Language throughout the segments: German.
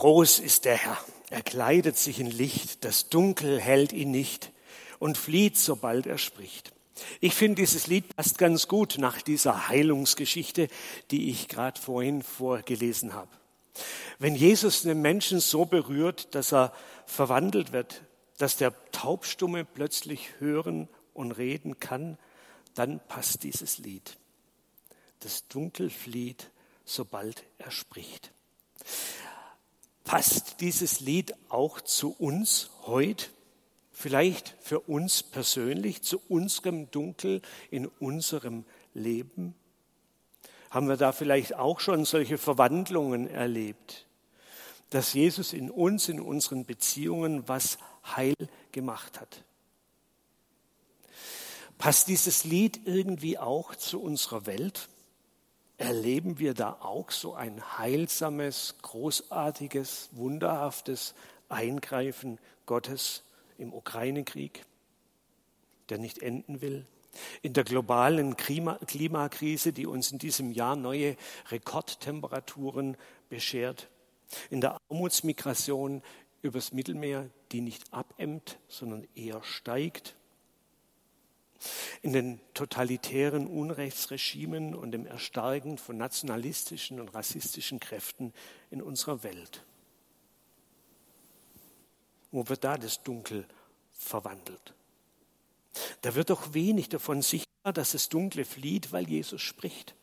Groß ist der Herr. Er kleidet sich in Licht, das Dunkel hält ihn nicht und flieht, sobald er spricht. Ich finde, dieses Lied passt ganz gut nach dieser Heilungsgeschichte, die ich gerade vorhin vorgelesen habe. Wenn Jesus einen Menschen so berührt, dass er verwandelt wird, dass der Taubstumme plötzlich hören und reden kann, dann passt dieses Lied. Das Dunkel flieht, sobald er spricht. Passt dieses Lied auch zu uns heute? Vielleicht für uns persönlich, zu unserem Dunkel in unserem Leben? Haben wir da vielleicht auch schon solche Verwandlungen erlebt, dass Jesus in uns, in unseren Beziehungen was heil gemacht hat? Passt dieses Lied irgendwie auch zu unserer Welt? Erleben wir da auch so ein heilsames, großartiges, wunderhaftes Eingreifen Gottes im Ukraine-Krieg, der nicht enden will? In der globalen Klimakrise, die uns in diesem Jahr neue Rekordtemperaturen beschert? In der Armutsmigration übers Mittelmeer, die nicht abemmt, sondern eher steigt? In den totalitären Unrechtsregimen und dem Erstarken von nationalistischen und rassistischen Kräften in unserer Welt. Wo wird da das Dunkel verwandelt? Da wird doch wenig davon sichtbar, dass das Dunkle flieht, weil Jesus spricht.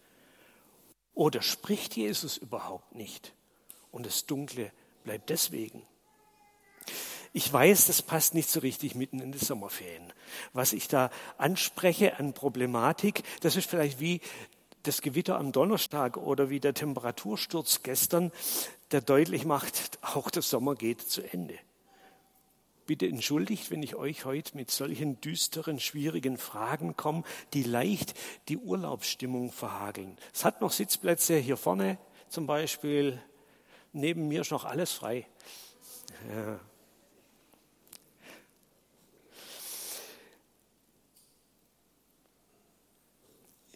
Oder spricht Jesus überhaupt nicht und das Dunkle bleibt deswegen? Ich weiß, das passt nicht so richtig mitten in die Sommerferien. Was ich da anspreche an Problematik, das ist vielleicht wie das Gewitter am Donnerstag oder wie der Temperatursturz gestern, der deutlich macht, auch der Sommer geht zu Ende. Bitte entschuldigt, wenn ich euch heute mit solchen düsteren, schwierigen Fragen komme, die leicht die Urlaubsstimmung verhageln. Es hat noch Sitzplätze hier vorne zum Beispiel. Neben mir ist noch alles frei. Ja,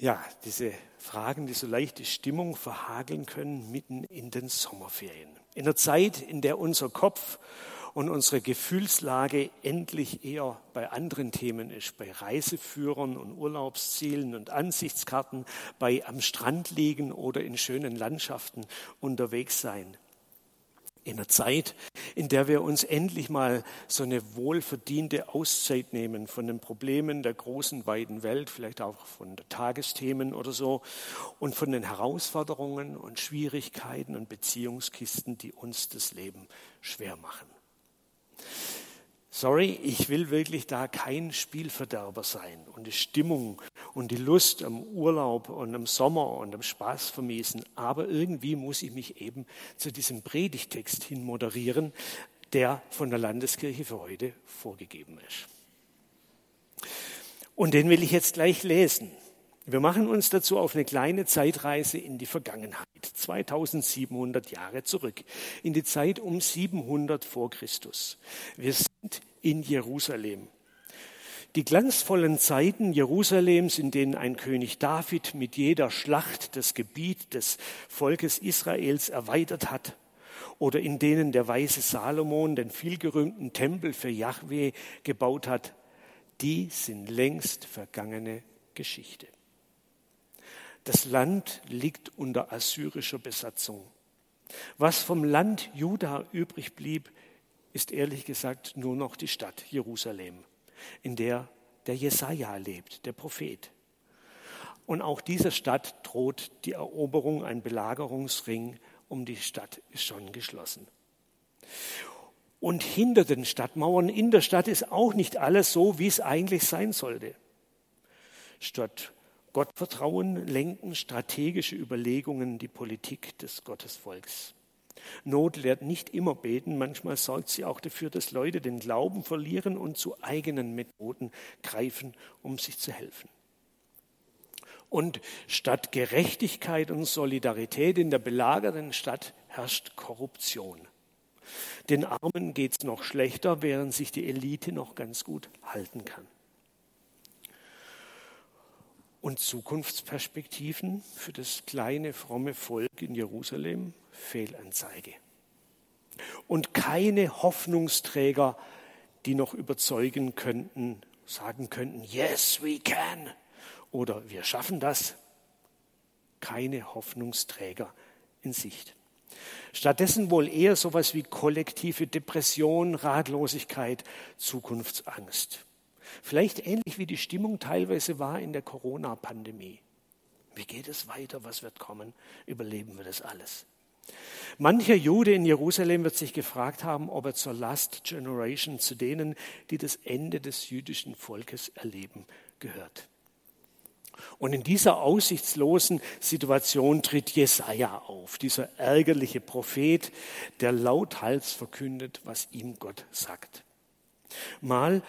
ja, diese Fragen, die so leichte Stimmung verhageln können mitten in den Sommerferien. In der Zeit, in der unser Kopf und unsere Gefühlslage endlich eher bei anderen Themen ist, bei Reiseführern und Urlaubszielen und Ansichtskarten, bei am Strand liegen oder in schönen Landschaften unterwegs sein in einer Zeit, in der wir uns endlich mal so eine wohlverdiente Auszeit nehmen von den Problemen der großen, weiten Welt, vielleicht auch von Tagesthemen oder so, und von den Herausforderungen und Schwierigkeiten und Beziehungskisten, die uns das Leben schwer machen. Sorry, ich will wirklich da kein Spielverderber sein und die Stimmung und die Lust am Urlaub und am Sommer und am Spaß vermiesen. Aber irgendwie muss ich mich eben zu diesem Predigtext hin moderieren, der von der Landeskirche für heute vorgegeben ist. Und den will ich jetzt gleich lesen. Wir machen uns dazu auf eine kleine Zeitreise in die Vergangenheit, 2700 Jahre zurück, in die Zeit um 700 vor Christus. Wir sind in Jerusalem. Die glanzvollen Zeiten Jerusalems, in denen ein König David mit jeder Schlacht das Gebiet des Volkes Israels erweitert hat, oder in denen der weise Salomon den vielgerühmten Tempel für Yahweh gebaut hat, die sind längst vergangene Geschichte. Das Land liegt unter assyrischer Besatzung. Was vom Land Juda übrig blieb, ist ehrlich gesagt nur noch die Stadt Jerusalem, in der der Jesaja lebt, der Prophet. Und auch dieser Stadt droht die Eroberung, ein Belagerungsring um die Stadt ist schon geschlossen. Und hinter den Stadtmauern in der Stadt ist auch nicht alles so, wie es eigentlich sein sollte. Statt Gottvertrauen lenken strategische Überlegungen die Politik des Gottesvolks. Not lehrt nicht immer beten, manchmal sorgt sie auch dafür, dass Leute den Glauben verlieren und zu eigenen Methoden greifen, um sich zu helfen. Und statt Gerechtigkeit und Solidarität in der belagerten Stadt herrscht Korruption. Den Armen geht es noch schlechter, während sich die Elite noch ganz gut halten kann und Zukunftsperspektiven für das kleine, fromme Volk in Jerusalem Fehlanzeige. und keine Hoffnungsträger, die noch überzeugen könnten, sagen könnten, yes, we can oder wir schaffen das. Keine Hoffnungsträger in Sicht. Stattdessen wohl eher sowas wie kollektive Depression, Ratlosigkeit, Zukunftsangst. Vielleicht ähnlich wie die Stimmung teilweise war in der Corona-Pandemie. Wie geht es weiter? Was wird kommen? Überleben wir das alles? Mancher Jude in Jerusalem wird sich gefragt haben, ob er zur Last Generation, zu denen, die das Ende des jüdischen Volkes erleben, gehört. Und in dieser aussichtslosen Situation tritt Jesaja auf, dieser ärgerliche Prophet, der lauthals verkündet, was ihm Gott sagt. Mal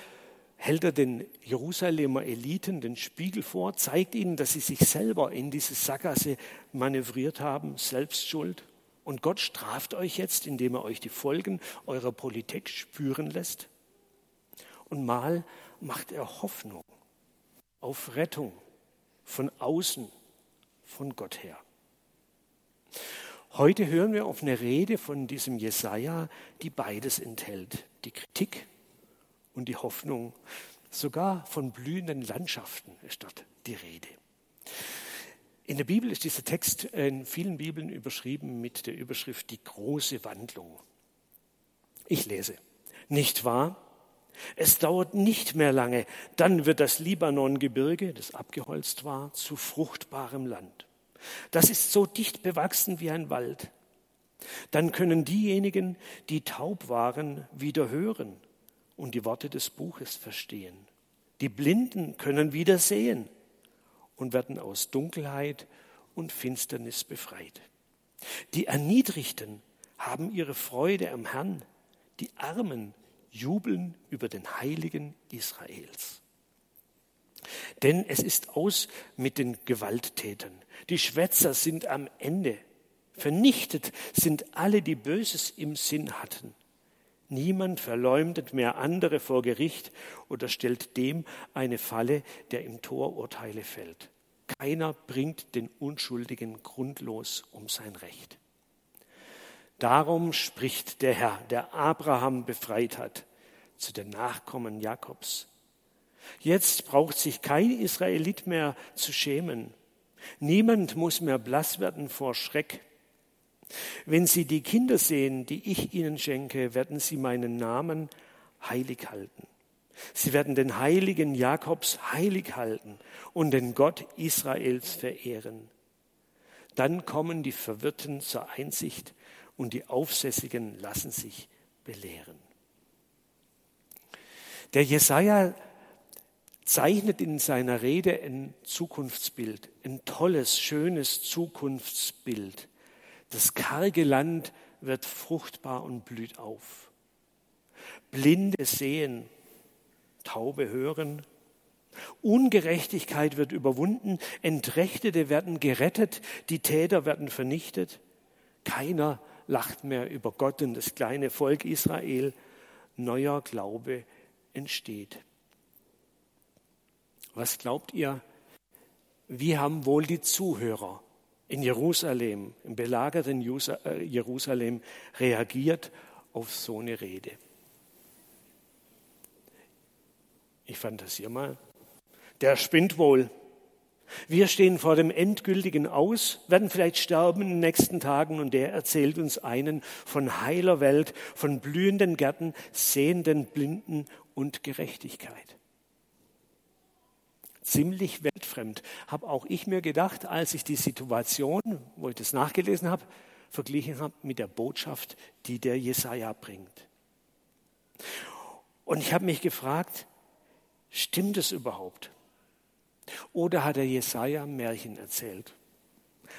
hält er den Jerusalemer Eliten den Spiegel vor, zeigt ihnen, dass sie sich selber in diese Sackgasse manövriert haben, Selbstschuld. Und Gott straft euch jetzt, indem er euch die Folgen eurer Politik spüren lässt. Und mal macht er Hoffnung auf Rettung von außen, von Gott her. Heute hören wir auf eine Rede von diesem Jesaja, die beides enthält: die Kritik und die Hoffnung. Sogar von blühenden Landschaften ist dort die Rede. In der Bibel ist dieser Text in vielen Bibeln überschrieben mit der Überschrift Die große Wandlung. Ich lese. Nicht wahr? Es dauert nicht mehr lange, dann wird das Libanongebirge, das abgeholzt war, zu fruchtbarem Land. Das ist so dicht bewachsen wie ein Wald. Dann können diejenigen, die taub waren, wieder hören und die Worte des Buches verstehen. Die Blinden können wieder sehen und werden aus Dunkelheit und Finsternis befreit. Die Erniedrigten haben ihre Freude am Herrn, die Armen jubeln über den Heiligen Israels. Denn es ist aus mit den Gewalttätern. Die Schwätzer sind am Ende. Vernichtet sind alle, die Böses im Sinn hatten. Niemand verleumdet mehr andere vor Gericht oder stellt dem eine Falle, der im Tor Urteile fällt. Keiner bringt den Unschuldigen grundlos um sein Recht. Darum spricht der Herr, der Abraham befreit hat, zu den Nachkommen Jakobs. Jetzt braucht sich kein Israelit mehr zu schämen. Niemand muss mehr blass werden vor Schreck. Wenn sie die Kinder sehen, die ich ihnen schenke, werden sie meinen Namen heilig halten. Sie werden den Heiligen Jakobs heilig halten und den Gott Israels verehren. Dann kommen die Verwirrten zur Einsicht und die Aufsässigen lassen sich belehren. Der Jesaja zeichnet in seiner Rede ein Zukunftsbild, ein tolles, schönes Zukunftsbild. Das karge Land wird fruchtbar und blüht auf. Blinde sehen, Taube hören. Ungerechtigkeit wird überwunden, Entrechtete werden gerettet, die Täter werden vernichtet. Keiner lacht mehr über Gott und das kleine Volk Israel. Neuer Glaube entsteht. Was glaubt ihr, wie haben wohl die Zuhörer in Jerusalem, im belagerten äh, Jerusalem reagiert auf so eine Rede? Ich fantasiere mal. Der spinnt wohl. Wir stehen vor dem endgültigen Aus, werden vielleicht sterben in den nächsten Tagen und der erzählt uns einen von heiler Welt, von blühenden Gärten, sehenden Blinden und Gerechtigkeit. Ziemlich weltfremd, habe auch ich mir gedacht, als ich die Situation, wo ich das nachgelesen habe, verglichen habe mit der Botschaft, die der Jesaja bringt. Und ich habe mich gefragt, stimmt es überhaupt? Oder hat der Jesaja Märchen erzählt?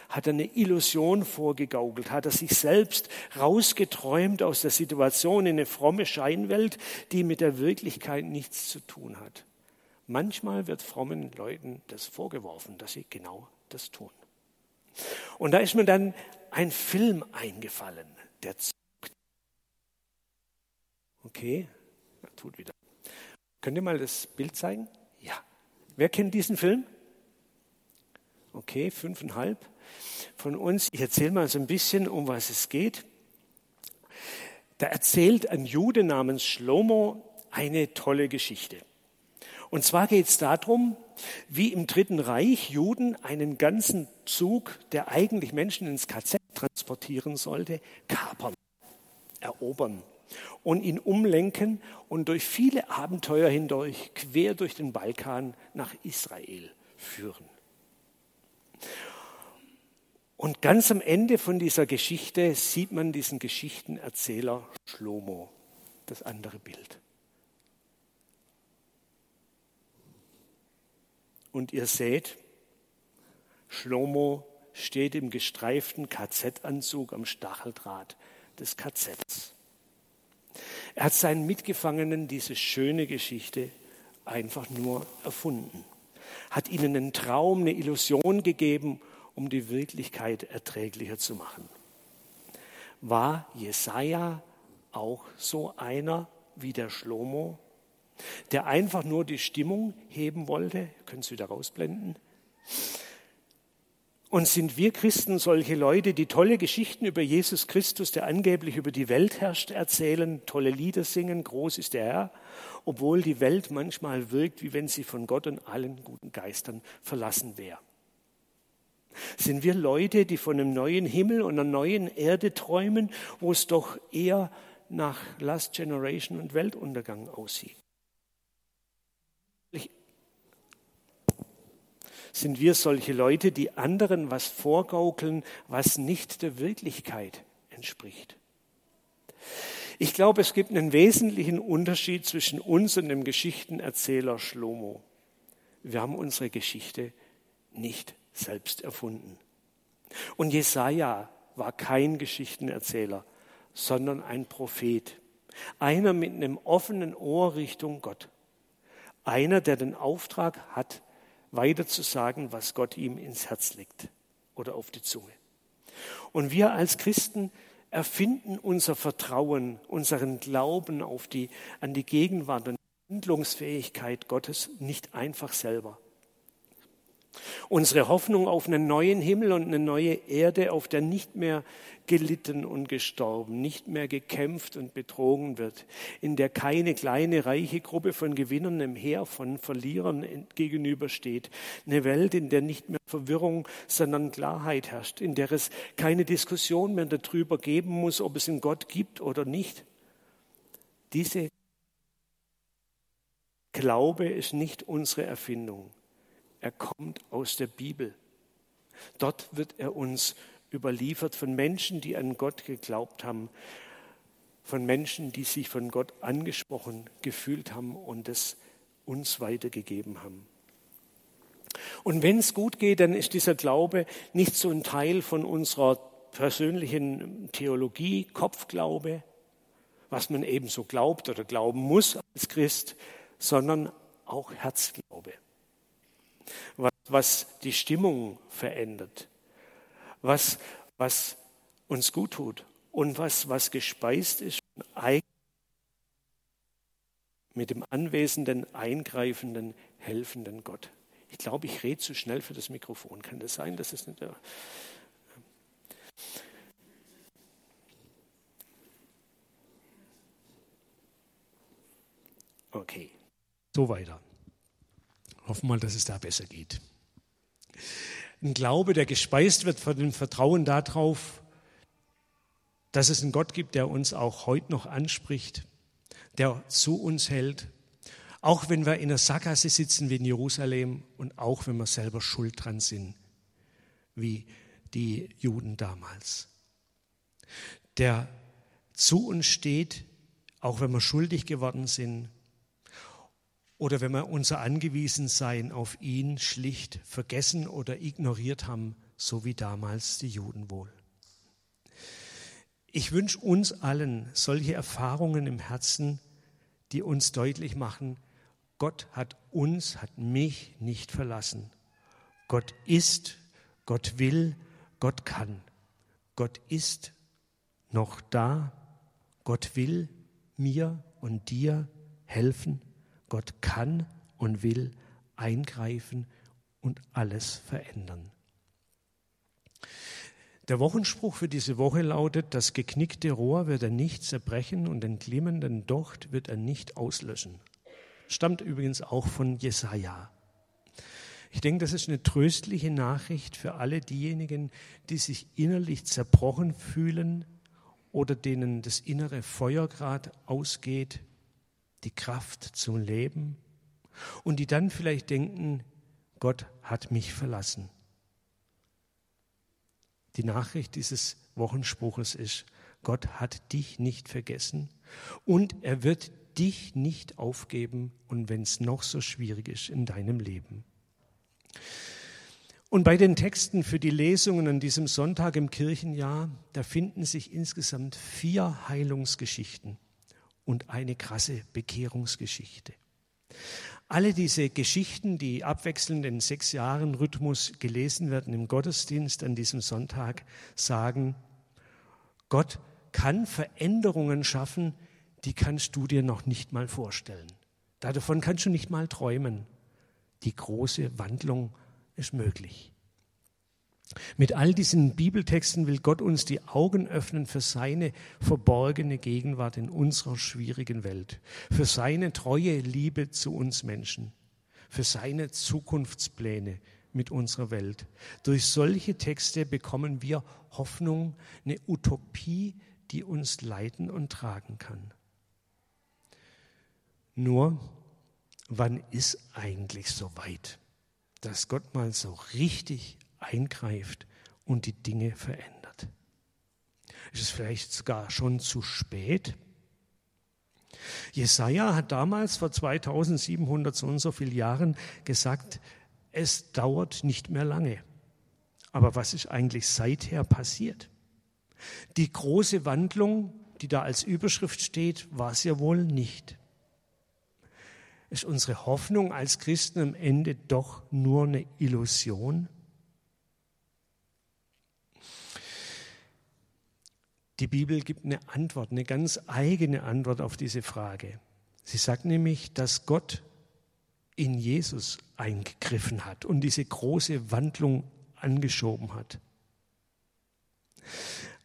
Hat er eine Illusion vorgegaukelt? Hat er sich selbst rausgeträumt aus der Situation in eine fromme Scheinwelt, die mit der Wirklichkeit nichts zu tun hat? Manchmal wird frommen Leuten das vorgeworfen, dass sie genau das tun. Und da ist mir dann ein Film eingefallen, der zuckt. Okay, tut wieder. Könnt ihr mal das Bild zeigen? Ja. Wer kennt diesen Film? Okay, fünfeinhalb von uns. Ich erzähle mal so ein bisschen, um was es geht. Da erzählt ein Jude namens Shlomo eine tolle Geschichte. Und zwar geht es darum, wie im Dritten Reich Juden einen ganzen Zug, der eigentlich Menschen ins KZ transportieren sollte, kapern, erobern und ihn umlenken und durch viele Abenteuer hindurch quer durch den Balkan nach Israel führen. Und ganz am Ende von dieser Geschichte sieht man diesen Geschichtenerzähler Schlomo, das andere Bild. Und ihr seht, Schlomo steht im gestreiften KZ-Anzug am Stacheldraht des KZs. Er hat seinen Mitgefangenen diese schöne Geschichte einfach nur erfunden, hat ihnen einen Traum, eine Illusion gegeben, um die Wirklichkeit erträglicher zu machen. War Jesaja auch so einer wie der Schlomo? Der einfach nur die Stimmung heben wollte. Können Sie wieder rausblenden? Und sind wir Christen solche Leute, die tolle Geschichten über Jesus Christus, der angeblich über die Welt herrscht, erzählen, tolle Lieder singen, groß ist der Herr, obwohl die Welt manchmal wirkt, wie wenn sie von Gott und allen guten Geistern verlassen wäre? Sind wir Leute, die von einem neuen Himmel und einer neuen Erde träumen, wo es doch eher nach Last Generation und Weltuntergang aussieht? Sind wir solche Leute, die anderen was vorgaukeln, was nicht der Wirklichkeit entspricht. Ich glaube, es gibt einen wesentlichen Unterschied zwischen uns und dem Geschichtenerzähler Schlomo. Wir haben unsere Geschichte nicht selbst erfunden. Und Jesaja war kein Geschichtenerzähler, sondern ein Prophet. Einer mit einem offenen Ohr Richtung Gott. Einer, der den Auftrag hat, weiter zu sagen, was Gott ihm ins Herz legt oder auf die Zunge. Und wir als Christen erfinden unser Vertrauen, unseren Glauben auf die, an die Gegenwart und Handlungsfähigkeit Gottes nicht einfach selber. Unsere Hoffnung auf einen neuen Himmel und eine neue Erde, auf der nicht mehr gelitten und gestorben, nicht mehr gekämpft und betrogen wird, in der keine kleine reiche Gruppe von Gewinnern im Heer von Verlierern gegenübersteht, eine Welt, in der nicht mehr Verwirrung, sondern Klarheit herrscht, in der es keine Diskussion mehr darüber geben muss, ob es einen Gott gibt oder nicht. Diese Glaube ist nicht unsere Erfindung. Er kommt aus der Bibel. Dort wird er uns überliefert von Menschen, die an Gott geglaubt haben, von Menschen, die sich von Gott angesprochen gefühlt haben und es uns weitergegeben haben. Und wenn es gut geht, dann ist dieser Glaube nicht so ein Teil von unserer persönlichen Theologie, Kopfglaube, was man eben so glaubt oder glauben muss als Christ, sondern auch Herzglaube was, die Stimmung verändert, was, was uns gut tut und was, was gespeist ist mit dem anwesenden, eingreifenden, helfenden Gott. Ich glaube, ich rede zu schnell für das Mikrofon. Kann das sein? Das ist nicht der. Okay, so weiter. Hoffen wir mal, dass es da besser geht. Ein Glaube, der gespeist wird von dem Vertrauen darauf, dass es einen Gott gibt, der uns auch heute noch anspricht, der zu uns hält, auch wenn wir in der Sackgasse sitzen wie in Jerusalem und auch wenn wir selber schuld dran sind, wie die Juden damals. Der zu uns steht, auch wenn wir schuldig geworden sind, oder wenn wir unser Angewiesensein auf ihn schlicht vergessen oder ignoriert haben, so wie damals die Juden wohl. Ich wünsche uns allen solche Erfahrungen im Herzen, die uns deutlich machen, Gott hat uns, hat mich nicht verlassen. Gott ist, Gott will, Gott kann. Gott ist noch da. Gott will mir und dir helfen. Gott kann und will eingreifen und alles verändern. Der Wochenspruch für diese Woche lautet, das geknickte Rohr wird er nicht zerbrechen und den glimmenden Docht wird er nicht auslöschen. Stammt übrigens auch von Jesaja. Ich denke, das ist eine tröstliche Nachricht für alle diejenigen, die sich innerlich zerbrochen fühlen oder denen das innere Feuer gerade ausgeht, die Kraft zum Leben und die dann vielleicht denken, Gott hat mich verlassen. Die Nachricht dieses Wochenspruches ist, Gott hat dich nicht vergessen und er wird dich nicht aufgeben und wenn es noch so schwierig ist in deinem Leben. Und bei den Texten für die Lesungen an diesem Sonntag im Kirchenjahr, da finden sich insgesamt vier Heilungsgeschichten und eine krasse Bekehrungsgeschichte. Alle diese Geschichten, die abwechselnd in sechs Jahren Rhythmus gelesen werden im Gottesdienst an diesem Sonntag, sagen, Gott kann Veränderungen schaffen, die kannst du dir noch nicht mal vorstellen. Davon kannst du nicht mal träumen. Die große Wandlung ist möglich. Mit all diesen Bibeltexten will Gott uns die Augen öffnen für seine verborgene Gegenwart in unserer schwierigen Welt, für seine treue Liebe zu uns Menschen, für seine Zukunftspläne mit unserer Welt. Durch solche Texte bekommen wir Hoffnung, eine Utopie, die uns leiten und tragen kann. Nur, wann ist eigentlich so weit, dass Gott mal so richtig eingreift und die Dinge verändert. Ist es vielleicht sogar schon zu spät? Jesaja hat damals vor 2700 so und so vielen Jahren gesagt, es dauert nicht mehr lange. Aber was ist eigentlich seither passiert? Die große Wandlung, die da als Überschrift steht, war es ja wohl nicht. Ist unsere Hoffnung als Christen am Ende doch nur eine Illusion? Die Bibel gibt eine Antwort, eine ganz eigene Antwort auf diese Frage. Sie sagt nämlich, dass Gott in Jesus eingegriffen hat und diese große Wandlung angeschoben hat.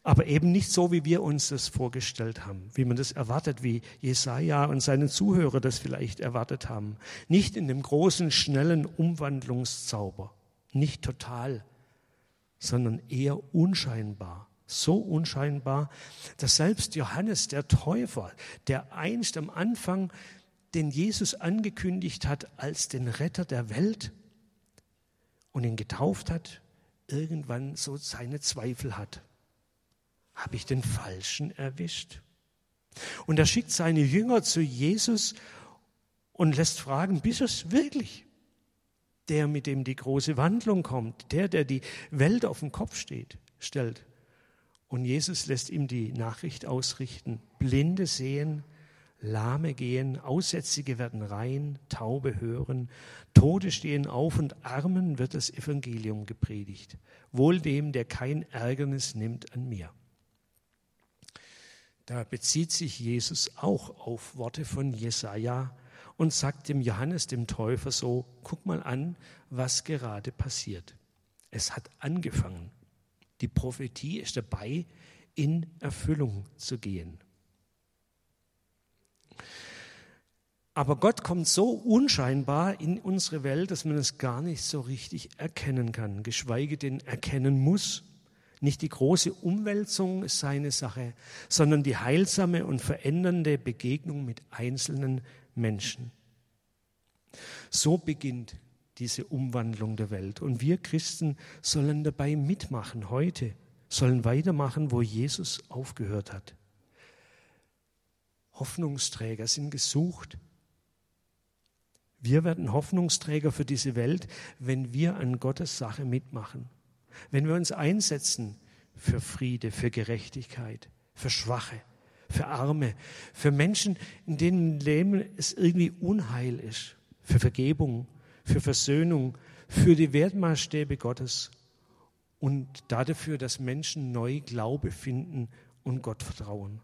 Aber eben nicht so, wie wir uns das vorgestellt haben, wie man das erwartet, wie Jesaja und seine Zuhörer das vielleicht erwartet haben. Nicht in dem großen, schnellen Umwandlungszauber, nicht total, sondern eher unscheinbar so unscheinbar, dass selbst Johannes der Täufer, der einst am Anfang den Jesus angekündigt hat als den Retter der Welt und ihn getauft hat, irgendwann so seine Zweifel hat. Habe ich den Falschen erwischt? Und er schickt seine Jünger zu Jesus und lässt fragen, bist es wirklich? Der, mit dem die große Wandlung kommt, der, der die Welt auf den Kopf steht, stellt. Und Jesus lässt ihm die Nachricht ausrichten. Blinde sehen, Lahme gehen, Aussätzige werden rein, Taube hören, Tode stehen auf und Armen wird das Evangelium gepredigt. Wohl dem, der kein Ärgernis nimmt an mir. Da bezieht sich Jesus auch auf Worte von Jesaja und sagt dem Johannes, dem Täufer, so: Guck mal an, was gerade passiert. Es hat angefangen. Die Prophetie ist dabei, in Erfüllung zu gehen. Aber Gott kommt so unscheinbar in unsere Welt, dass man es gar nicht so richtig erkennen kann, geschweige denn erkennen muss. Nicht die große Umwälzung ist seine Sache, sondern die heilsame und verändernde Begegnung mit einzelnen Menschen. So beginnt diese Umwandlung der Welt. Und wir Christen sollen dabei mitmachen heute, sollen weitermachen, wo Jesus aufgehört hat. Hoffnungsträger sind gesucht. Wir werden Hoffnungsträger für diese Welt, wenn wir an Gottes Sache mitmachen, wenn wir uns einsetzen für Friede, für Gerechtigkeit, für Schwache, für Arme, für Menschen, in denen Leben es irgendwie Unheil ist, für Vergebung, für Versöhnung, für die Wertmaßstäbe Gottes und dafür, dass Menschen neu Glaube finden und Gott vertrauen.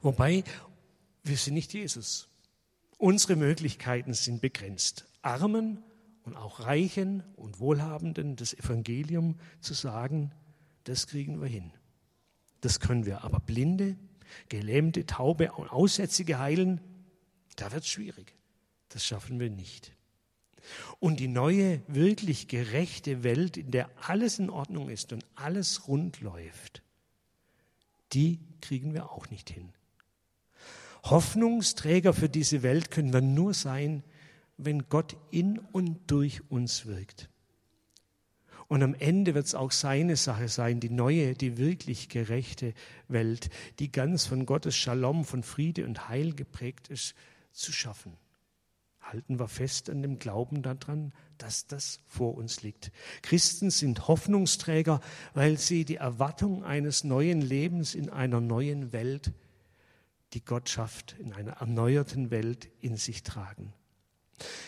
Wobei, wir sind nicht Jesus. Unsere Möglichkeiten sind begrenzt. Armen und auch Reichen und Wohlhabenden das Evangelium zu sagen, das kriegen wir hin. Das können wir. Aber Blinde, Gelähmte, Taube und Aussätzige heilen, da wird es schwierig. Das schaffen wir nicht. Und die neue, wirklich gerechte Welt, in der alles in Ordnung ist und alles rund läuft, die kriegen wir auch nicht hin. Hoffnungsträger für diese Welt können wir nur sein, wenn Gott in und durch uns wirkt. Und am Ende wird es auch seine Sache sein, die neue, die wirklich gerechte Welt, die ganz von Gottes Shalom, von Friede und Heil geprägt ist, zu schaffen. Halten wir fest an dem Glauben daran, dass das vor uns liegt. Christen sind Hoffnungsträger, weil sie die Erwartung eines neuen Lebens in einer neuen Welt, die Gott schafft, in einer erneuerten Welt in sich tragen.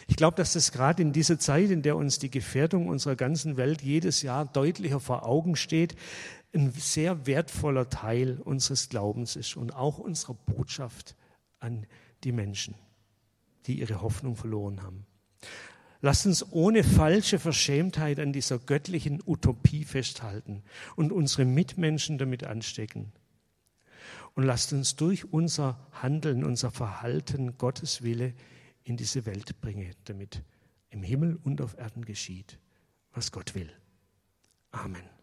Ich glaube, dass das gerade in dieser Zeit, in der uns die Gefährdung unserer ganzen Welt jedes Jahr deutlicher vor Augen steht, ein sehr wertvoller Teil unseres Glaubens ist und auch unserer Botschaft an die Menschen, die ihre Hoffnung verloren haben. Lasst uns ohne falsche Verschämtheit an dieser göttlichen Utopie festhalten und unsere Mitmenschen damit anstecken. Und lasst uns durch unser Handeln, unser Verhalten Gottes Wille in diese Welt bringe, damit im Himmel und auf Erden geschieht, was Gott will. Amen.